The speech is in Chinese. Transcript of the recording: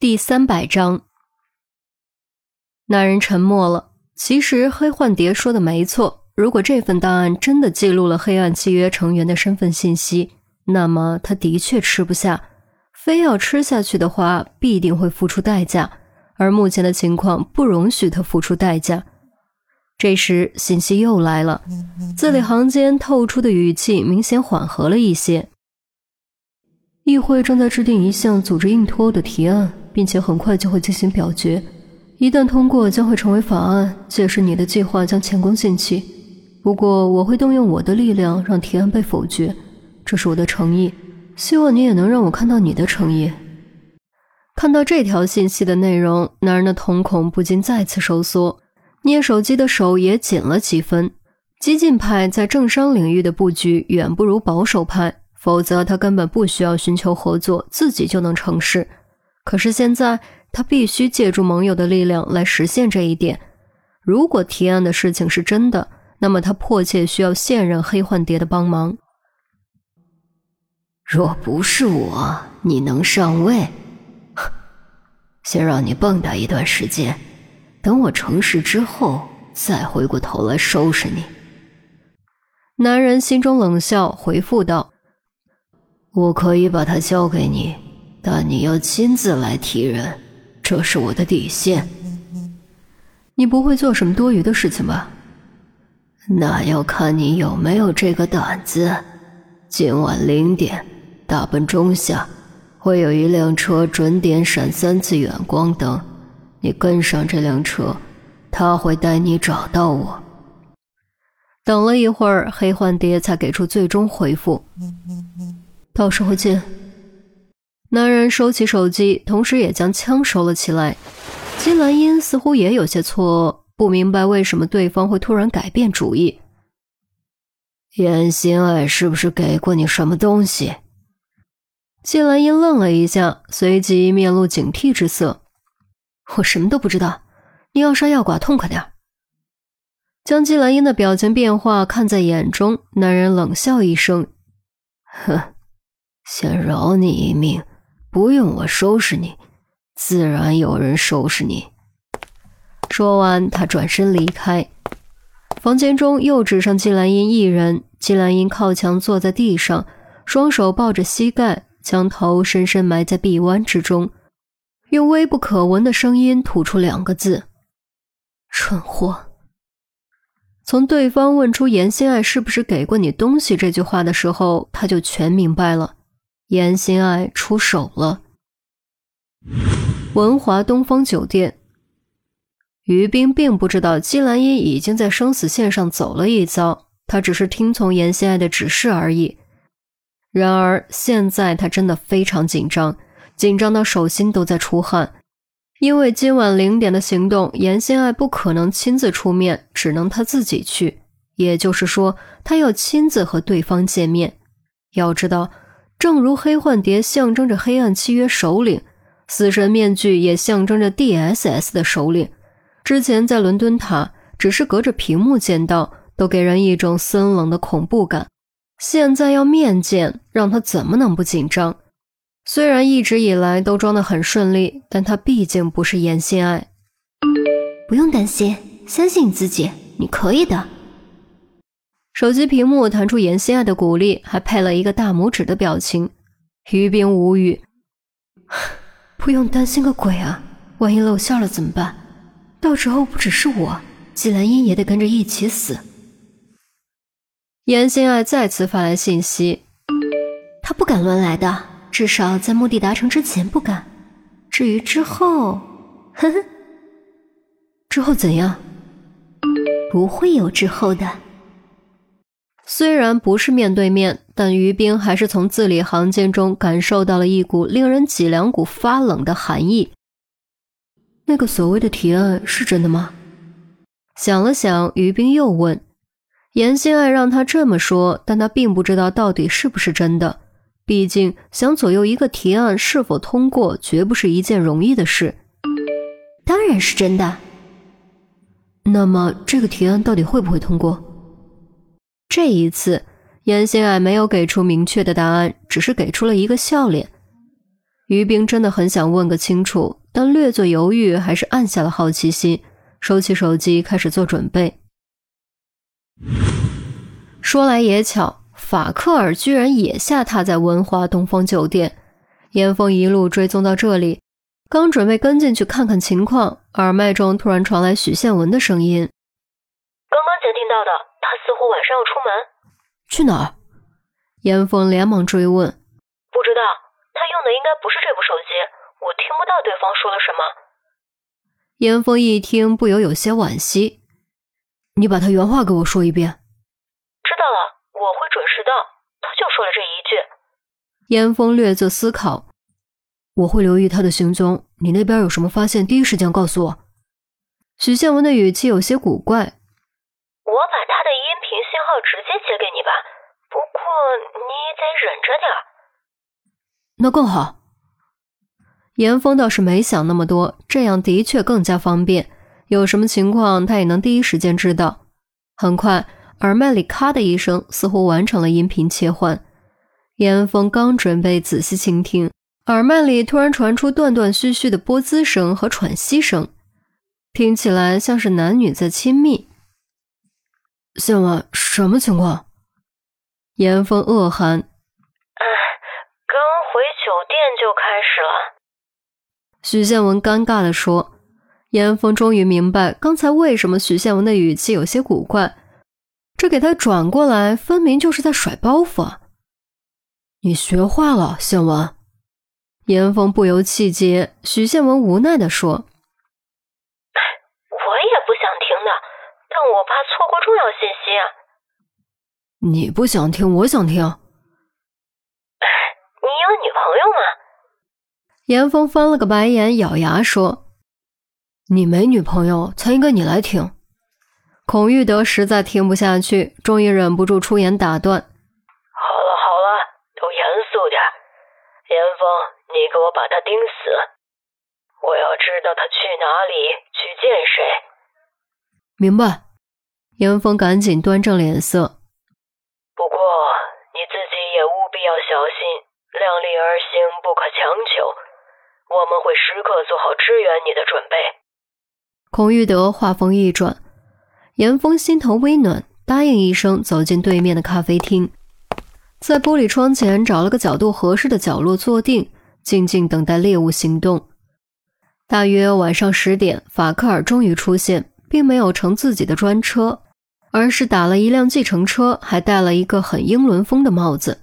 第三百章，那人沉默了。其实黑幻蝶说的没错，如果这份档案真的记录了黑暗契约成员的身份信息，那么他的确吃不下。非要吃下去的话，必定会付出代价，而目前的情况不容许他付出代价。这时，信息又来了，字里行间透出的语气明显缓和了一些。议会正在制定一项组织硬脱欧的提案。并且很快就会进行表决，一旦通过，将会成为法案。届时你的计划将前功尽弃。不过，我会动用我的力量让提案被否决，这是我的诚意。希望你也能让我看到你的诚意。看到这条信息的内容，男人的瞳孔不禁再次收缩，捏手机的手也紧了几分。激进派在政商领域的布局远不如保守派，否则他根本不需要寻求合作，自己就能成事。可是现在，他必须借助盟友的力量来实现这一点。如果提案的事情是真的，那么他迫切需要现任黑幻蝶的帮忙。若不是我，你能上位？先让你蹦跶一段时间，等我成事之后，再回过头来收拾你。男人心中冷笑，回复道：“我可以把他交给你。”但你要亲自来提人，这是我的底线。你不会做什么多余的事情吧？那要看你有没有这个胆子。今晚零点，大奔中下，会有一辆车准点闪三次远光灯，你跟上这辆车，他会带你找到我。等了一会儿，黑幻蝶才给出最终回复：到时候见。人收起手机，同时也将枪收了起来。金兰英似乎也有些错愕，不明白为什么对方会突然改变主意。严心爱是不是给过你什么东西？金兰英愣了一下，随即面露警惕之色。我什么都不知道，你要杀要剐，痛快点将金兰英的表情变化看在眼中，男人冷笑一声：“哼，先饶你一命。”不用我收拾你，自然有人收拾你。说完，他转身离开。房间中又只剩季兰英一人。季兰英靠墙坐在地上，双手抱着膝盖，将头深深埋在臂弯之中，用微不可闻的声音吐出两个字：“蠢货。”从对方问出严心爱是不是给过你东西这句话的时候，他就全明白了。严心爱出手了。文华东方酒店，于冰并不知道姬兰英已经在生死线上走了一遭，他只是听从严心爱的指示而已。然而现在他真的非常紧张，紧张到手心都在出汗，因为今晚零点的行动，严心爱不可能亲自出面，只能他自己去。也就是说，他要亲自和对方见面。要知道。正如黑幻蝶象征着黑暗契约首领，死神面具也象征着 D.S.S 的首领。之前在伦敦塔，只是隔着屏幕见到，都给人一种森冷的恐怖感。现在要面见，让他怎么能不紧张？虽然一直以来都装得很顺利，但他毕竟不是严心爱。不用担心，相信你自己，你可以的。手机屏幕弹出严心爱的鼓励，还配了一个大拇指的表情。于冰无语，不用担心个鬼啊！万一露馅了怎么办？到时候不只是我，季兰英也得跟着一起死。严心爱再次发来信息，他不敢乱来的，至少在目的达成之前不敢。至于之后，呵呵，之后怎样？不会有之后的。虽然不是面对面，但于冰还是从字里行间中感受到了一股令人脊梁骨发冷的寒意。那个所谓的提案是真的吗？想了想，于冰又问：“严心爱让他这么说，但他并不知道到底是不是真的。毕竟想左右一个提案是否通过，绝不是一件容易的事。”当然是真的。那么这个提案到底会不会通过？这一次，严心爱没有给出明确的答案，只是给出了一个笑脸。于冰真的很想问个清楚，但略作犹豫，还是按下了好奇心，收起手机，开始做准备。说来也巧，法克尔居然也下榻在文华东方酒店。严峰一路追踪到这里，刚准备跟进去看看情况，耳麦中突然传来许宪文的声音：“刚刚监听到的，他似乎晚上要出门，去哪儿？”严峰连忙追问：“不知道，他用的应该不是这部手机，我听不到对方说了什么。”严峰一听，不由有些惋惜：“你把他原话给我说一遍。”“知道了，我会准时到。”他就说了这一句。严峰略作思考：“我会留意他的行踪，你那边有什么发现，第一时间告诉我。”许宪文的语气有些古怪：“我把他的音频信号直接接给你吧，不过你也得忍着点。”那更好。严峰倒是没想那么多，这样的确更加方便，有什么情况他也能第一时间知道。很快，耳麦里咔的一声，似乎完成了音频切换。严峰刚准备仔细倾听，耳麦里突然传出断断续续的波滋声和喘息声，听起来像是男女在亲密。宪文，什么情况？严峰恶寒。哎，刚回酒店就开始了。许宪文尴尬地说。严峰终于明白刚才为什么许宪文的语气有些古怪，这给他转过来，分明就是在甩包袱啊。你学坏了，宪文。严峰不由气结，许宪文无奈地说：“我也不想听的，但我怕错过重要信息啊。”你不想听，我想听。你有女朋友吗？严峰翻了个白眼，咬牙说：“你没女朋友，才应该你来听。”孔玉德实在听不下去，终于忍不住出言打断。好了好了，都严肃点严峰，你给我把他盯死！我要知道他去哪里，去见谁。明白。严峰赶紧端正脸色。不过你自己也务必要小心，量力而行，不可强求。我们会时刻做好支援你的准备。孔玉德话锋一转，严峰心头微暖，答应一声，走进对面的咖啡厅。在玻璃窗前找了个角度合适的角落坐定，静静等待猎物行动。大约晚上十点，法克尔终于出现，并没有乘自己的专车，而是打了一辆计程车，还戴了一个很英伦风的帽子。